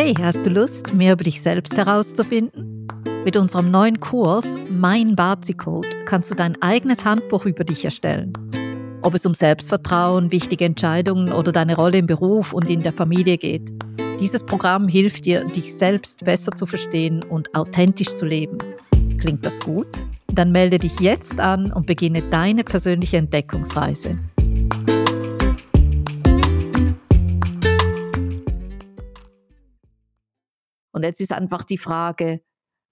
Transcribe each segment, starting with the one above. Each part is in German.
Hey, hast du Lust, mehr über dich selbst herauszufinden? Mit unserem neuen Kurs Mein Bazi-Code kannst du dein eigenes Handbuch über dich erstellen. Ob es um Selbstvertrauen, wichtige Entscheidungen oder deine Rolle im Beruf und in der Familie geht. Dieses Programm hilft dir, dich selbst besser zu verstehen und authentisch zu leben. Klingt das gut? Dann melde dich jetzt an und beginne deine persönliche Entdeckungsreise. Und jetzt ist einfach die Frage,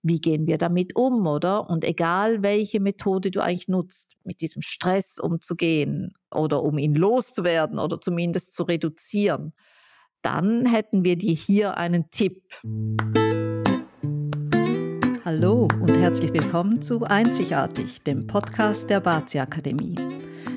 wie gehen wir damit um, oder? Und egal, welche Methode du eigentlich nutzt, mit diesem Stress umzugehen oder um ihn loszuwerden oder zumindest zu reduzieren, dann hätten wir dir hier einen Tipp. Hallo und herzlich willkommen zu Einzigartig, dem Podcast der Bazi Akademie.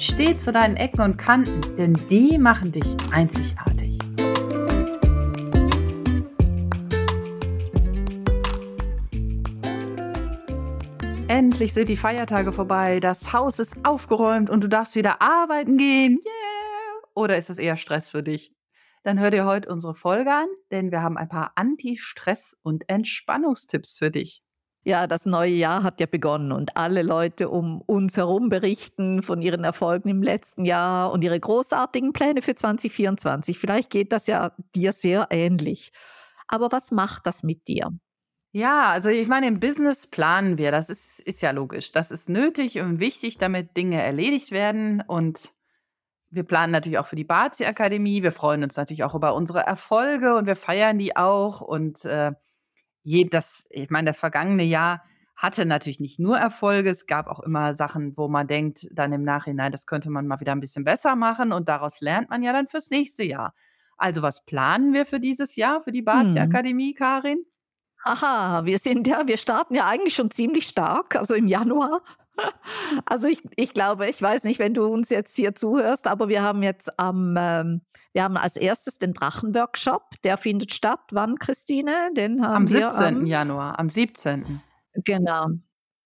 Steh zu deinen Ecken und Kanten, denn die machen dich einzigartig. Endlich sind die Feiertage vorbei, das Haus ist aufgeräumt und du darfst wieder arbeiten gehen. Yeah! Oder ist es eher Stress für dich? Dann hör dir heute unsere Folge an, denn wir haben ein paar Anti-Stress- und Entspannungstipps für dich. Ja, das neue Jahr hat ja begonnen und alle Leute um uns herum berichten von ihren Erfolgen im letzten Jahr und ihre großartigen Pläne für 2024. Vielleicht geht das ja dir sehr ähnlich. Aber was macht das mit dir? Ja, also ich meine, im Business planen wir, das ist, ist ja logisch. Das ist nötig und wichtig, damit Dinge erledigt werden. Und wir planen natürlich auch für die Bazi-Akademie. Wir freuen uns natürlich auch über unsere Erfolge und wir feiern die auch. Und äh, je, das, ich meine, das vergangene Jahr hatte natürlich nicht nur Erfolge, es gab auch immer Sachen, wo man denkt, dann im Nachhinein, das könnte man mal wieder ein bisschen besser machen und daraus lernt man ja dann fürs nächste Jahr. Also was planen wir für dieses Jahr, für die Bazi-Akademie, hm. Karin? Aha, wir sind ja, wir starten ja eigentlich schon ziemlich stark, also im Januar. Also ich, ich glaube, ich weiß nicht, wenn du uns jetzt hier zuhörst, aber wir haben jetzt am, ähm, wir haben als erstes den Drachenworkshop, der findet statt. Wann, Christine? Den haben am 17. am, Januar, am 17. Genau.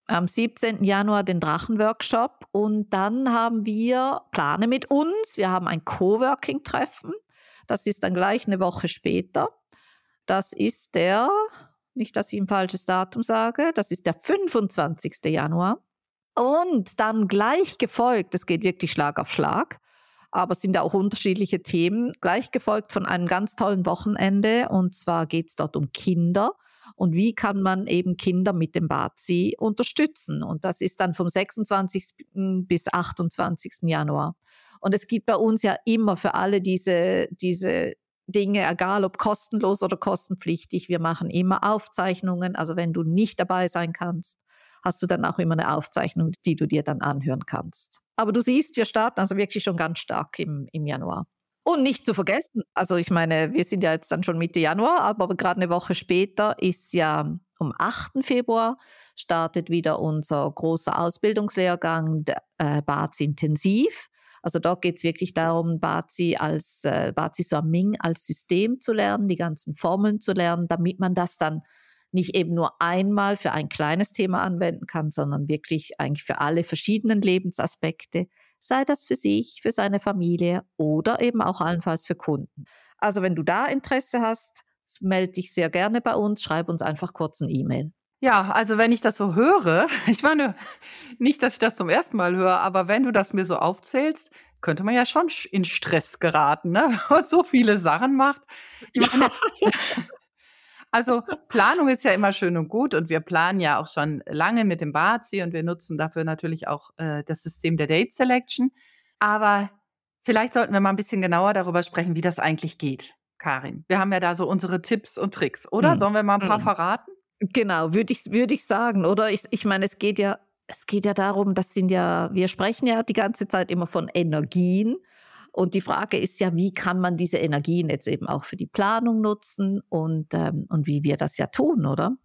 Am 17. Januar den Drachenworkshop und dann haben wir Plane mit uns. Wir haben ein Coworking-Treffen. Das ist dann gleich eine Woche später. Das ist der, nicht, dass ich ein falsches Datum sage, das ist der 25. Januar. Und dann gleich gefolgt, es geht wirklich Schlag auf Schlag, aber es sind auch unterschiedliche Themen, gleich gefolgt von einem ganz tollen Wochenende. Und zwar geht es dort um Kinder und wie kann man eben Kinder mit dem Bazi unterstützen. Und das ist dann vom 26. bis 28. Januar. Und es gibt bei uns ja immer für alle diese, diese Dinge, egal ob kostenlos oder kostenpflichtig, wir machen immer Aufzeichnungen. Also wenn du nicht dabei sein kannst, hast du dann auch immer eine Aufzeichnung, die du dir dann anhören kannst. Aber du siehst, wir starten also wirklich schon ganz stark im, im Januar. Und nicht zu vergessen, also ich meine, wir sind ja jetzt dann schon Mitte Januar, aber gerade eine Woche später ist ja am 8. Februar startet wieder unser großer Ausbildungslehrgang äh, Bazi Intensiv. Also dort geht es wirklich darum, Bazi als äh, Bazi Suaming als System zu lernen, die ganzen Formeln zu lernen, damit man das dann nicht eben nur einmal für ein kleines Thema anwenden kann, sondern wirklich eigentlich für alle verschiedenen Lebensaspekte, sei das für sich, für seine Familie oder eben auch allenfalls für Kunden. Also wenn du da Interesse hast, melde dich sehr gerne bei uns, schreib uns einfach kurz ein E-Mail. Ja, also wenn ich das so höre, ich meine, nicht, dass ich das zum ersten Mal höre, aber wenn du das mir so aufzählst, könnte man ja schon in Stress geraten, ne? Und so viele Sachen macht. Ich meine, Also Planung ist ja immer schön und gut und wir planen ja auch schon lange mit dem Bazi und wir nutzen dafür natürlich auch äh, das System der Date Selection. Aber vielleicht sollten wir mal ein bisschen genauer darüber sprechen, wie das eigentlich geht, Karin. Wir haben ja da so unsere Tipps und Tricks, oder? Mhm. Sollen wir mal ein paar mhm. verraten? Genau, würde ich, würd ich sagen, oder? Ich, ich meine, es geht ja, es geht ja darum, das sind ja, wir sprechen ja die ganze Zeit immer von Energien. Und die Frage ist ja, wie kann man diese Energien jetzt eben auch für die Planung nutzen und, ähm, und wie wir das ja tun, oder?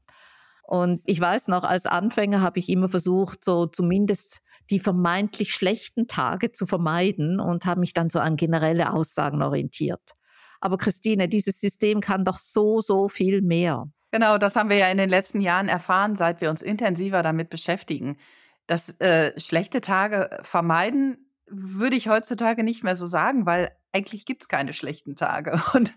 Und ich weiß noch, als Anfänger habe ich immer versucht, so zumindest die vermeintlich schlechten Tage zu vermeiden und habe mich dann so an generelle Aussagen orientiert. Aber Christine, dieses System kann doch so, so viel mehr. Genau, das haben wir ja in den letzten Jahren erfahren, seit wir uns intensiver damit beschäftigen. Das äh, schlechte Tage vermeiden würde ich heutzutage nicht mehr so sagen, weil eigentlich gibt es keine schlechten Tage. Und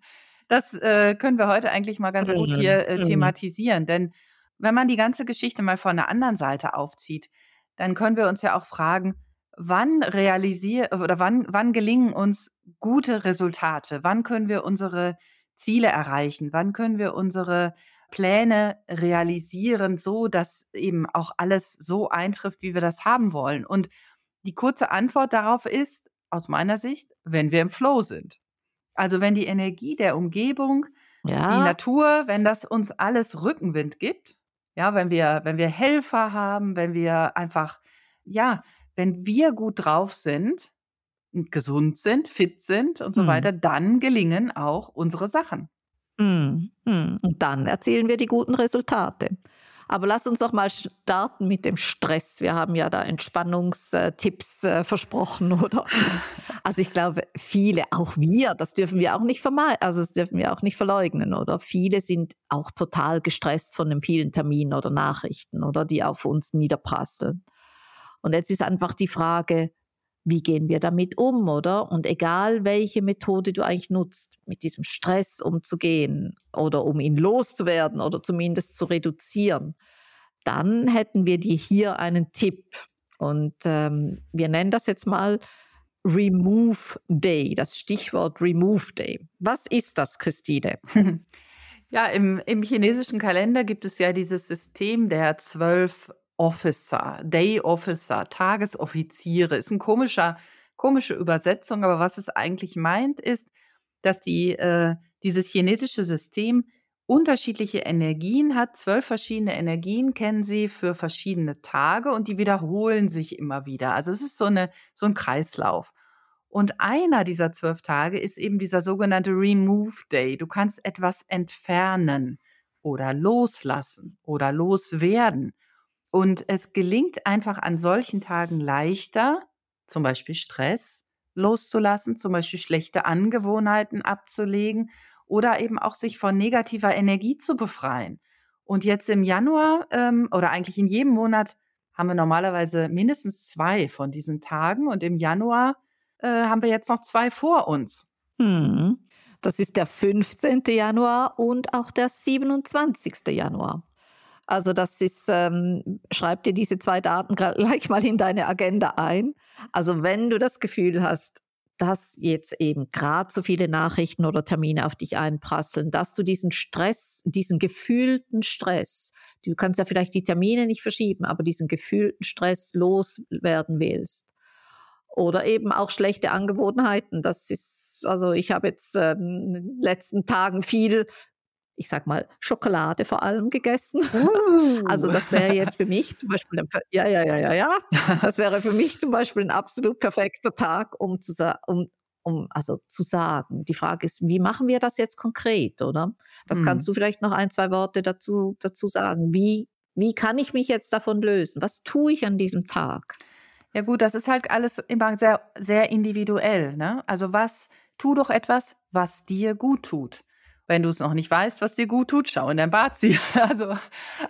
das äh, können wir heute eigentlich mal ganz gut hier äh, mhm. thematisieren. Denn wenn man die ganze Geschichte mal von der anderen Seite aufzieht, dann können wir uns ja auch fragen, wann realisieren oder wann, wann gelingen uns gute Resultate? Wann können wir unsere Ziele erreichen? Wann können wir unsere Pläne realisieren, so dass eben auch alles so eintrifft, wie wir das haben wollen? Und die kurze Antwort darauf ist, aus meiner Sicht, wenn wir im Flow sind. Also wenn die Energie der Umgebung, ja. die Natur, wenn das uns alles Rückenwind gibt, ja, wenn wir, wenn wir Helfer haben, wenn wir einfach, ja, wenn wir gut drauf sind, gesund sind, fit sind und so mhm. weiter, dann gelingen auch unsere Sachen. Mhm. Und dann erzielen wir die guten Resultate. Aber lass uns doch mal starten mit dem Stress. Wir haben ja da Entspannungstipps äh, versprochen, oder? Also ich glaube, viele, auch wir, das dürfen wir auch nicht also das dürfen wir auch nicht verleugnen, oder? Viele sind auch total gestresst von den vielen Terminen oder Nachrichten, oder die auf uns niederprasseln. Und jetzt ist einfach die Frage, wie gehen wir damit um, oder? Und egal, welche Methode du eigentlich nutzt, mit diesem Stress umzugehen oder um ihn loszuwerden oder zumindest zu reduzieren, dann hätten wir dir hier einen Tipp. Und ähm, wir nennen das jetzt mal Remove Day, das Stichwort Remove Day. Was ist das, Christine? Ja, im, im chinesischen Kalender gibt es ja dieses System der zwölf Officer, Day Officer, Tagesoffiziere. Ist ein komischer, komische Übersetzung, aber was es eigentlich meint, ist, dass die, äh, dieses chinesische System unterschiedliche Energien hat. Zwölf verschiedene Energien kennen sie für verschiedene Tage und die wiederholen sich immer wieder. Also es ist so, eine, so ein Kreislauf. Und einer dieser zwölf Tage ist eben dieser sogenannte Remove Day. Du kannst etwas entfernen oder loslassen oder loswerden. Und es gelingt einfach an solchen Tagen leichter, zum Beispiel Stress loszulassen, zum Beispiel schlechte Angewohnheiten abzulegen oder eben auch sich von negativer Energie zu befreien. Und jetzt im Januar ähm, oder eigentlich in jedem Monat haben wir normalerweise mindestens zwei von diesen Tagen und im Januar äh, haben wir jetzt noch zwei vor uns. Hm. Das ist der 15. Januar und auch der 27. Januar. Also das ist, ähm, schreib dir diese zwei Daten gleich mal in deine Agenda ein. Also wenn du das Gefühl hast, dass jetzt eben gerade so viele Nachrichten oder Termine auf dich einprasseln, dass du diesen Stress, diesen gefühlten Stress, du kannst ja vielleicht die Termine nicht verschieben, aber diesen gefühlten Stress loswerden willst. Oder eben auch schlechte Angewohnheiten. Das ist, also ich habe jetzt ähm, in den letzten Tagen viel ich sag mal, Schokolade vor allem gegessen. Uh. Also das wäre jetzt für mich zum Beispiel, ein, ja, ja, ja, ja, ja, das wäre für mich zum Beispiel ein absolut perfekter Tag, um zu, um, um also zu sagen. Die Frage ist, wie machen wir das jetzt konkret, oder? Das mhm. kannst du vielleicht noch ein, zwei Worte dazu, dazu sagen. Wie, wie kann ich mich jetzt davon lösen? Was tue ich an diesem Tag? Ja gut, das ist halt alles immer sehr, sehr individuell. Ne? Also was, tu doch etwas, was dir gut tut. Wenn du es noch nicht weißt, was dir gut tut, schau in dein Bad ziehen. Also,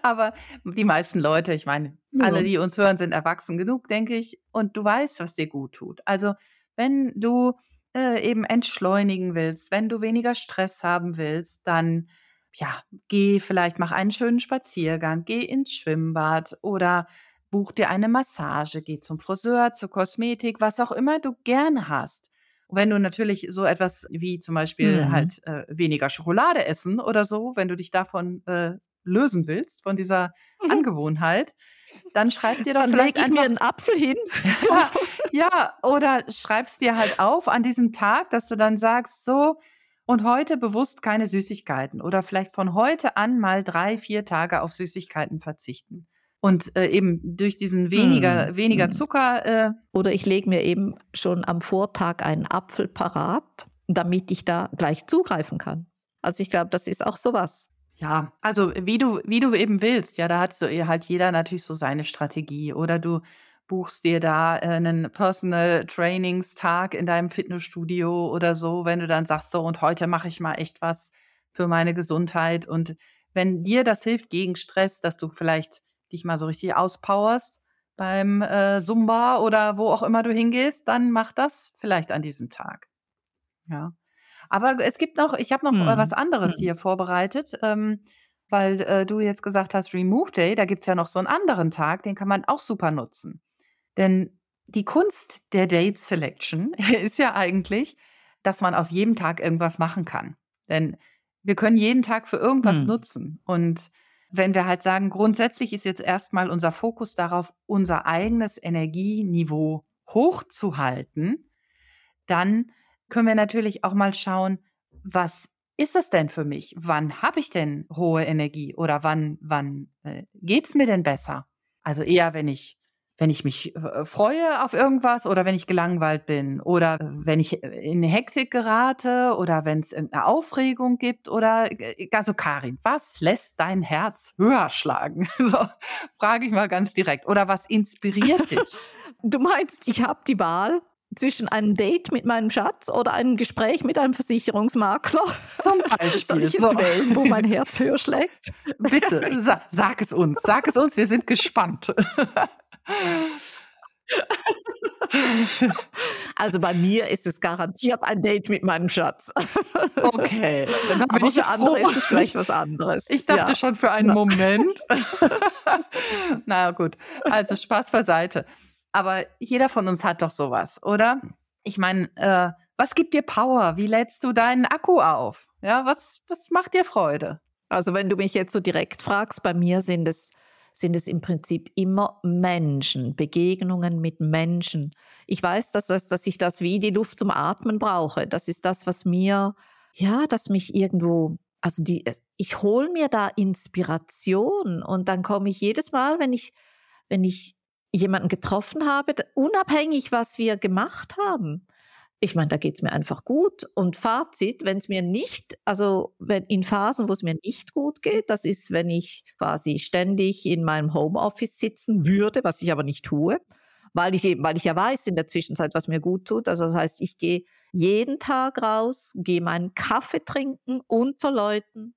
aber die meisten Leute, ich meine, ja. alle, die uns hören, sind erwachsen genug, denke ich, und du weißt, was dir gut tut. Also, wenn du äh, eben entschleunigen willst, wenn du weniger Stress haben willst, dann ja, geh vielleicht, mach einen schönen Spaziergang, geh ins Schwimmbad oder buch dir eine Massage, geh zum Friseur, zur Kosmetik, was auch immer du gerne hast wenn du natürlich so etwas wie zum Beispiel mhm. halt äh, weniger Schokolade essen oder so, wenn du dich davon äh, lösen willst, von dieser Angewohnheit, dann schreib dir doch dann vielleicht ich einfach mir einen Apfel hin. ja, ja, oder schreibst dir halt auf an diesem Tag, dass du dann sagst, so, und heute bewusst keine Süßigkeiten oder vielleicht von heute an mal drei, vier Tage auf Süßigkeiten verzichten. Und äh, eben durch diesen weniger, hm. weniger hm. Zucker. Äh Oder ich lege mir eben schon am Vortag einen Apfel parat, damit ich da gleich zugreifen kann. Also ich glaube, das ist auch sowas. Ja, also wie du, wie du eben willst. Ja, da hat so halt jeder natürlich so seine Strategie. Oder du buchst dir da äh, einen Personal Trainingstag in deinem Fitnessstudio oder so, wenn du dann sagst, so und heute mache ich mal echt was für meine Gesundheit. Und wenn dir das hilft gegen Stress, dass du vielleicht dich mal so richtig auspowerst beim äh, Zumba oder wo auch immer du hingehst, dann mach das vielleicht an diesem Tag. Ja. Aber es gibt noch, ich habe noch äh, was Mhm. anderes Mhm. hier vorbereitet, ähm, weil äh, du jetzt gesagt hast, Remove Day, da gibt es ja noch so einen anderen Tag, den kann man auch super nutzen. Denn die Kunst der Date Selection ist ja eigentlich, dass man aus jedem Tag irgendwas machen kann. Denn wir können jeden Tag für irgendwas Hm. nutzen. Und wenn wir halt sagen, grundsätzlich ist jetzt erstmal unser Fokus darauf, unser eigenes Energieniveau hochzuhalten, dann können wir natürlich auch mal schauen, was ist das denn für mich? Wann habe ich denn hohe Energie oder wann, wann äh, geht es mir denn besser? Also eher, wenn ich, wenn ich mich äh, freue auf irgendwas oder wenn ich gelangweilt bin oder äh, wenn ich in Hektik gerate oder wenn es irgendeine Aufregung gibt oder äh, also Karin, was lässt dein Herz höher schlagen? So, frage ich mal ganz direkt. Oder was inspiriert dich? Du meinst, ich habe die Wahl zwischen einem Date mit meinem Schatz oder einem Gespräch mit einem Versicherungsmakler? Zum Soll Beispiel. ich es So. wählen, wo mein Herz höher schlägt? Bitte, sa sag es uns. Sag es uns, wir sind gespannt. Also bei mir ist es garantiert ein Date mit meinem Schatz. Okay, dann Aber ich für andere froh. ist es vielleicht was anderes. Ich dachte Ja. schon für einen Ja. Moment. Na gut, also Spaß beiseite. Aber jeder von uns hat doch sowas, oder? Ich meine, äh, was gibt dir Power? Wie lädst du deinen Akku auf? Ja, was, was macht dir Freude? Also wenn du mich jetzt so direkt fragst, bei mir sind es, sind es im Prinzip immer Menschen, Begegnungen mit Menschen. Ich weiß, dass, das, dass ich das wie die Luft zum Atmen brauche. Das ist das, was mir, ja, das mich irgendwo, also die, ich hole mir da Inspiration und dann komme ich jedes Mal, wenn ich, wenn ich jemanden getroffen habe, unabhängig, was wir gemacht haben. Ich meine, da geht es mir einfach gut. Und Fazit, wenn es mir nicht, also wenn in Phasen, wo es mir nicht gut geht, das ist, wenn ich quasi ständig in meinem Homeoffice sitzen würde, was ich aber nicht tue, weil ich eben, weil ich ja weiß in der Zwischenzeit, was mir gut tut. Also das heißt, ich gehe jeden Tag raus, gehe meinen Kaffee trinken unter Leuten.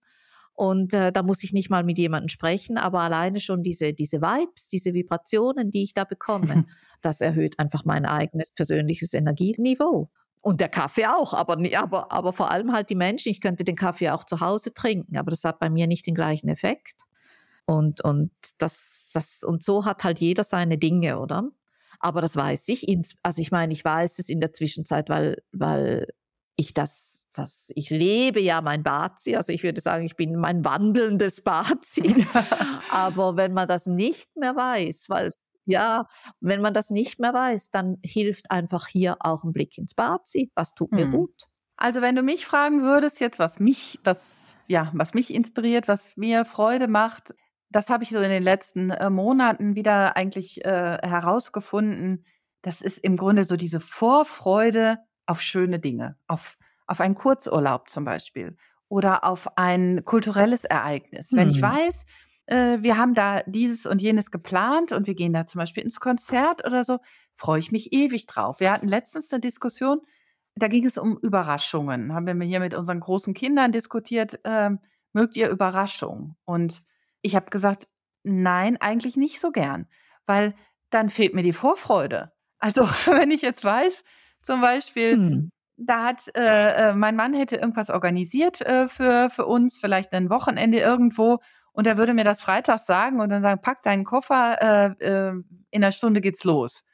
Und äh, da muss ich nicht mal mit jemandem sprechen, aber alleine schon diese, diese Vibes, diese Vibrationen, die ich da bekomme, das erhöht einfach mein eigenes persönliches Energieniveau. Und der Kaffee auch, aber, aber, aber vor allem halt die Menschen. Ich könnte den Kaffee auch zu Hause trinken, aber das hat bei mir nicht den gleichen Effekt. Und, und, das, das, und so hat halt jeder seine Dinge, oder? Aber das weiß ich. Also ich meine, ich weiß es in der Zwischenzeit, weil, weil ich das, das, ich lebe ja mein Bazi. Also ich würde sagen, ich bin mein wandelndes Bazi. Aber wenn man das nicht mehr weiß, weil ja, wenn man das nicht mehr weiß, dann hilft einfach hier auch ein Blick ins Bazi. Was tut mir Hm. gut? Also wenn du mich fragen würdest jetzt, was mich, was, ja, was mich inspiriert, was mir Freude macht, das habe ich so in den letzten äh, Monaten wieder eigentlich äh, herausgefunden. Das ist im Grunde so diese Vorfreude auf schöne Dinge, auf, auf einen Kurzurlaub zum Beispiel oder auf ein kulturelles Ereignis. Wenn ich Hm. weiß, äh, wir haben da dieses und jenes geplant und wir gehen da zum Beispiel ins Konzert oder so, freue ich mich ewig drauf. Wir hatten letztens eine Diskussion, da ging es um Überraschungen. Haben wir hier mit unseren großen Kindern diskutiert, ähm, mögt ihr Überraschungen? Und ich habe gesagt, nein, eigentlich nicht so gern, weil dann fehlt mir die Vorfreude. Also wenn ich jetzt weiß, zum Beispiel, Hm. da hat äh, äh, mein Mann hätte irgendwas organisiert äh, für, für uns, vielleicht ein Wochenende irgendwo, und er würde mir das freitags sagen und dann sagen, pack deinen Koffer, äh, äh, in einer Stunde geht's los.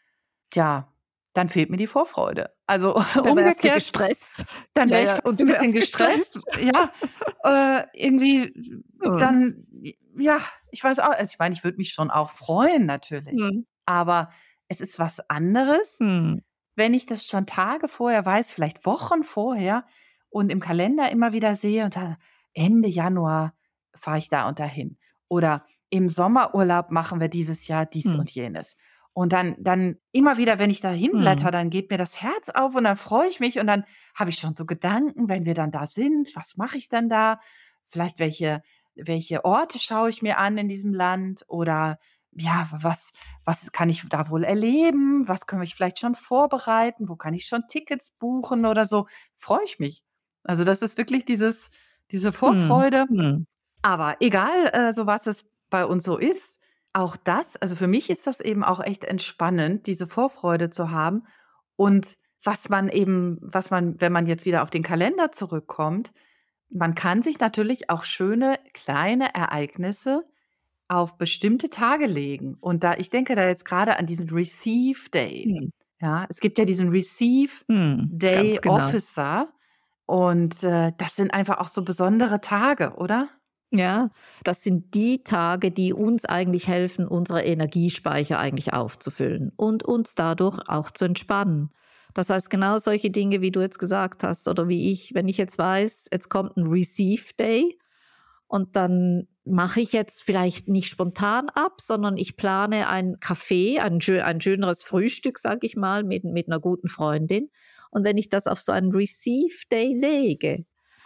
Tja, dann fehlt mir die Vorfreude. Also Dann umgekehrt, gestresst. dann Ja, wäre ich ja, und du ein bisschen wärst gestresst. Ja, äh, irgendwie dann, ja, ich weiß auch, also ich meine, ich würde mich schon auch freuen natürlich, Hm. aber es ist was anderes, Hm. Wenn ich das schon Tage vorher weiß, vielleicht Wochen vorher und im Kalender immer wieder sehe und da Ende Januar fahre ich da und dahin. Oder im Sommerurlaub machen wir dieses Jahr dies Hm. und jenes. Und dann, dann immer wieder, wenn ich da hinblätter, Hm. dann geht mir das Herz auf und dann freue ich mich und dann habe ich schon so Gedanken, wenn wir dann da sind, was mache ich dann da? Vielleicht welche welche Orte schaue ich mir an in diesem Land oder ja, was, was kann ich da wohl erleben? Was können wir vielleicht schon vorbereiten? Wo kann ich schon Tickets buchen oder so? Freue ich mich. Also das ist wirklich dieses, diese Hm, Vorfreude. hm. Aber egal, äh, so was es bei uns so ist, auch das, also für mich ist das eben auch echt entspannend, diese Vorfreude zu haben. Und was man eben, was man, wenn man jetzt wieder auf den Kalender zurückkommt, man kann sich natürlich auch schöne kleine Ereignisse auf bestimmte Tage legen. Und da, ich denke da jetzt gerade an diesen Receive Day. Hm, Ja, es gibt ja diesen Receive hm, Day genau. Officer. Und äh, das sind einfach auch so besondere Tage, oder? Ja, das sind die Tage, die uns eigentlich helfen, unsere Energiespeicher eigentlich aufzufüllen und uns dadurch auch zu entspannen. Das heißt, genau solche Dinge, wie du jetzt gesagt hast, oder wie ich, wenn ich jetzt weiß, jetzt kommt ein Receive Day und dann mache ich jetzt vielleicht nicht spontan ab, sondern ich plane ein Café, ein, ein schöneres Frühstück, sage ich mal, mit, mit einer guten Freundin. Und wenn ich das auf so einen Receive Day lege,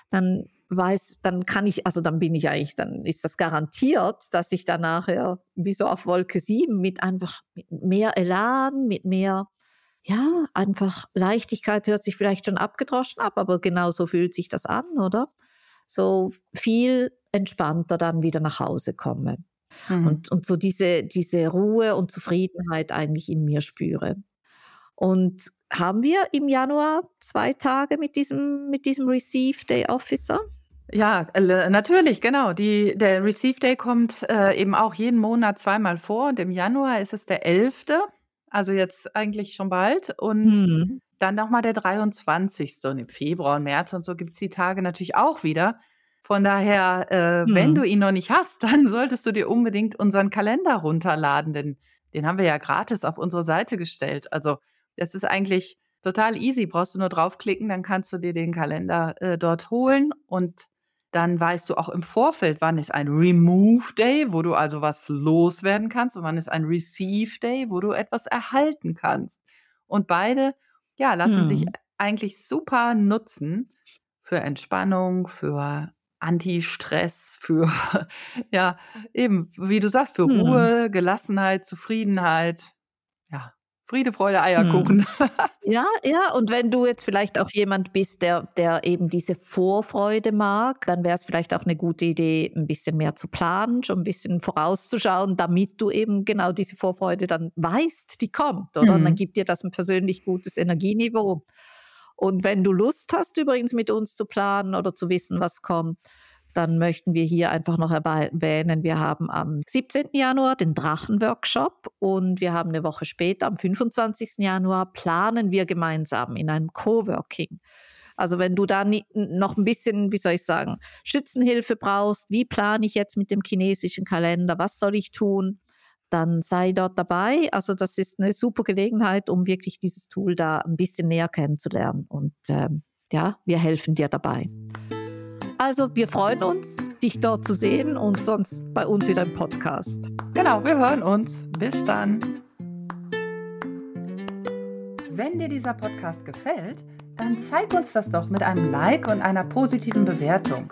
dann weiß, dann kann ich, also dann bin ich eigentlich, dann ist das garantiert, dass ich dann nachher wie so auf Wolke 7 mit einfach mit mehr Elan, mit mehr, ja, einfach Leichtigkeit hört sich vielleicht schon abgedroschen ab, aber genau so fühlt sich das an, oder? So viel entspannter dann wieder nach Hause komme Mhm. und, und so diese, diese Ruhe und Zufriedenheit eigentlich in mir spüre. Und haben wir im Januar zwei Tage mit diesem, mit diesem Receive Day Officer? Ja, natürlich, genau. Die, der Receive Day kommt äh, eben auch jeden Monat zweimal vor und im Januar ist es der 11., also jetzt eigentlich schon bald und Hm. dann nochmal der 23. und im Februar und März und so gibt es die Tage natürlich auch wieder. Von daher, äh, wenn Hm. du ihn noch nicht hast, dann solltest du dir unbedingt unseren Kalender runterladen, denn den haben wir ja gratis auf unsere Seite gestellt. Also das ist eigentlich total easy. Brauchst du nur draufklicken, dann kannst du dir den Kalender äh, dort holen und dann weißt du auch im Vorfeld, wann ist ein Remove Day, wo du also was loswerden kannst und wann ist ein Receive Day, wo du etwas erhalten kannst. Und beide, ja, lassen sich Hm. eigentlich super nutzen für Entspannung, für Anti-Stress, für, ja, eben, wie du sagst, für Hm. Ruhe, Gelassenheit, Zufriedenheit. Ja, Friede, Freude, Hm. Eierkuchen. Ja, ja, und wenn du jetzt vielleicht auch jemand bist, der, der eben diese Vorfreude mag, dann wäre es vielleicht auch eine gute Idee, ein bisschen mehr zu planen, schon ein bisschen vorauszuschauen, damit du eben genau diese Vorfreude dann weißt, die kommt, oder? Und dann Mhm. gibt dir das ein persönlich gutes Energieniveau. Und wenn du Lust hast, übrigens mit uns zu planen oder zu wissen, was kommt, dann möchten wir hier einfach noch erwähnen, wir haben am 17. Januar den Drachenworkshop und wir haben eine Woche später, am 25. Januar, planen wir gemeinsam in einem Coworking. Also wenn du da noch ein bisschen, wie soll ich sagen, Schützenhilfe brauchst, wie plane ich jetzt mit dem chinesischen Kalender, was soll ich tun, dann sei dort dabei. Also das ist eine super Gelegenheit, um wirklich dieses Tool da ein bisschen näher kennenzulernen. Und ähm, ja, wir helfen dir dabei. Also wir freuen uns, dich dort zu sehen und sonst bei uns wieder im Podcast. Genau, wir hören uns. Bis dann. Wenn dir dieser Podcast gefällt, dann zeig uns das doch mit einem Like und einer positiven Bewertung.